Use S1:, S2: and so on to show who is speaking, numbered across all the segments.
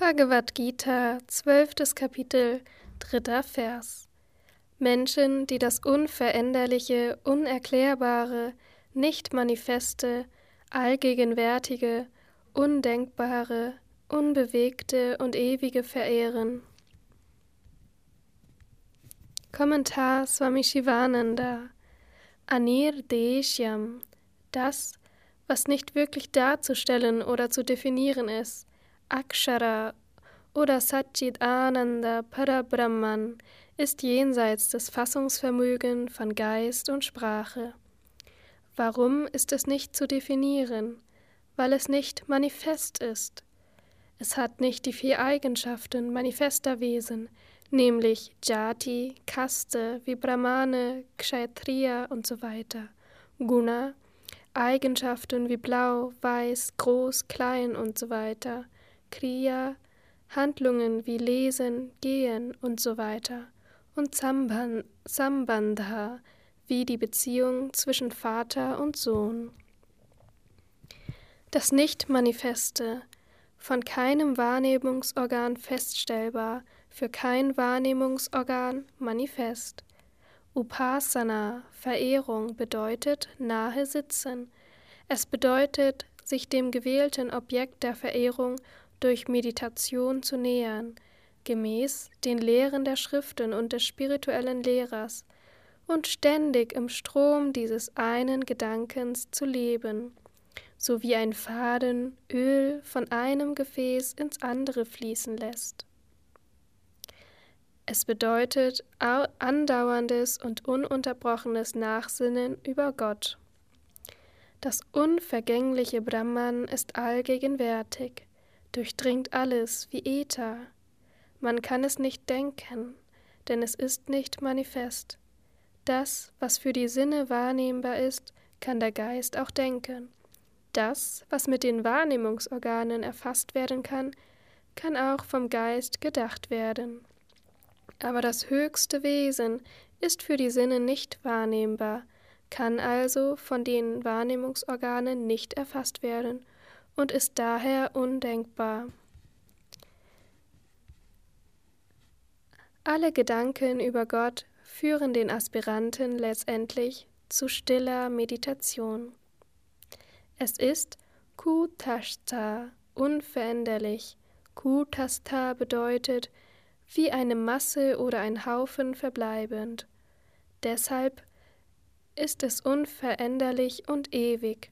S1: Bhagavad Gita, zwölftes Kapitel, dritter Vers. Menschen, die das Unveränderliche, Unerklärbare, Nicht-Manifeste, Allgegenwärtige, Undenkbare, Unbewegte und Ewige verehren. Kommentar Swami Shivananda Anir Deshyam Das, was nicht wirklich darzustellen oder zu definieren ist, Akshara oder Satchit Ananda Parabrahman ist jenseits des Fassungsvermögens von Geist und Sprache. Warum ist es nicht zu definieren? Weil es nicht manifest ist. Es hat nicht die vier Eigenschaften manifester Wesen, nämlich Jati, Kaste, wie Brahmane, Kshatriya und so weiter, Guna, Eigenschaften wie blau, weiß, groß, klein und so weiter, Kriya, Handlungen wie Lesen, Gehen und so weiter und Sambandha, wie die Beziehung zwischen Vater und Sohn. Das Nicht-Manifeste, von keinem Wahrnehmungsorgan feststellbar, für kein Wahrnehmungsorgan manifest. Upasana, Verehrung, bedeutet nahe sitzen. Es bedeutet, sich dem gewählten Objekt der Verehrung durch Meditation zu nähern, gemäß den Lehren der Schriften und des spirituellen Lehrers, und ständig im Strom dieses einen Gedankens zu leben, so wie ein Faden Öl von einem Gefäß ins andere fließen lässt. Es bedeutet andauerndes und ununterbrochenes Nachsinnen über Gott. Das unvergängliche Brahman ist allgegenwärtig durchdringt alles wie Äther. Man kann es nicht denken, denn es ist nicht manifest. Das, was für die Sinne wahrnehmbar ist, kann der Geist auch denken. Das, was mit den Wahrnehmungsorganen erfasst werden kann, kann auch vom Geist gedacht werden. Aber das höchste Wesen ist für die Sinne nicht wahrnehmbar, kann also von den Wahrnehmungsorganen nicht erfasst werden und ist daher undenkbar. Alle Gedanken über Gott führen den Aspiranten letztendlich zu stiller Meditation. Es ist Kutashta, unveränderlich. Kutastha bedeutet wie eine Masse oder ein Haufen verbleibend. Deshalb ist es unveränderlich und ewig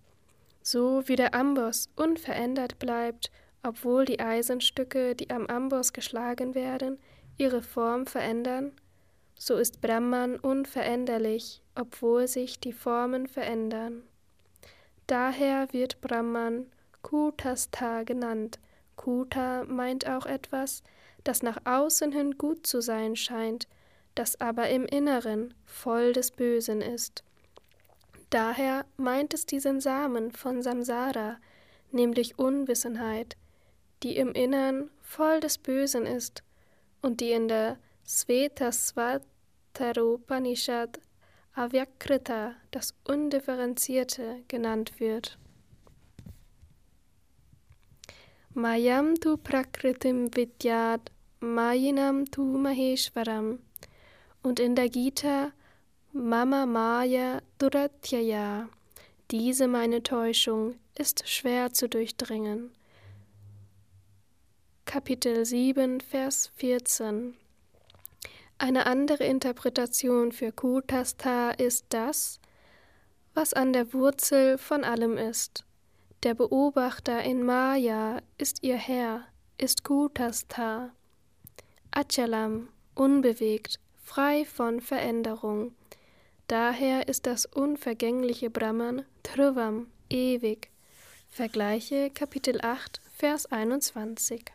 S1: so wie der Amboss unverändert bleibt, obwohl die Eisenstücke, die am Amboss geschlagen werden, ihre Form verändern, so ist Brahman unveränderlich, obwohl sich die Formen verändern. Daher wird Brahman Kutastha genannt. Kuta meint auch etwas, das nach außen hin gut zu sein scheint, das aber im Inneren voll des Bösen ist. Daher meint es diesen Samen von Samsara, nämlich Unwissenheit, die im Innern voll des Bösen ist und die in der Svetasvataropanishad Avyakrita, das Undifferenzierte, genannt wird. Mayam tu prakritim vidyat, mayinam tu maheshwaram. Und in der Gita Mama Maya Duratyaya, diese meine Täuschung ist schwer zu durchdringen. Kapitel 7, Vers 14 Eine andere Interpretation für Kutastha ist das, was an der Wurzel von allem ist. Der Beobachter in Maya ist ihr Herr, ist Kutastha. Achalam, unbewegt, frei von Veränderung. Daher ist das unvergängliche Brahman Dhruvam, ewig. Vergleiche Kapitel 8, Vers 21.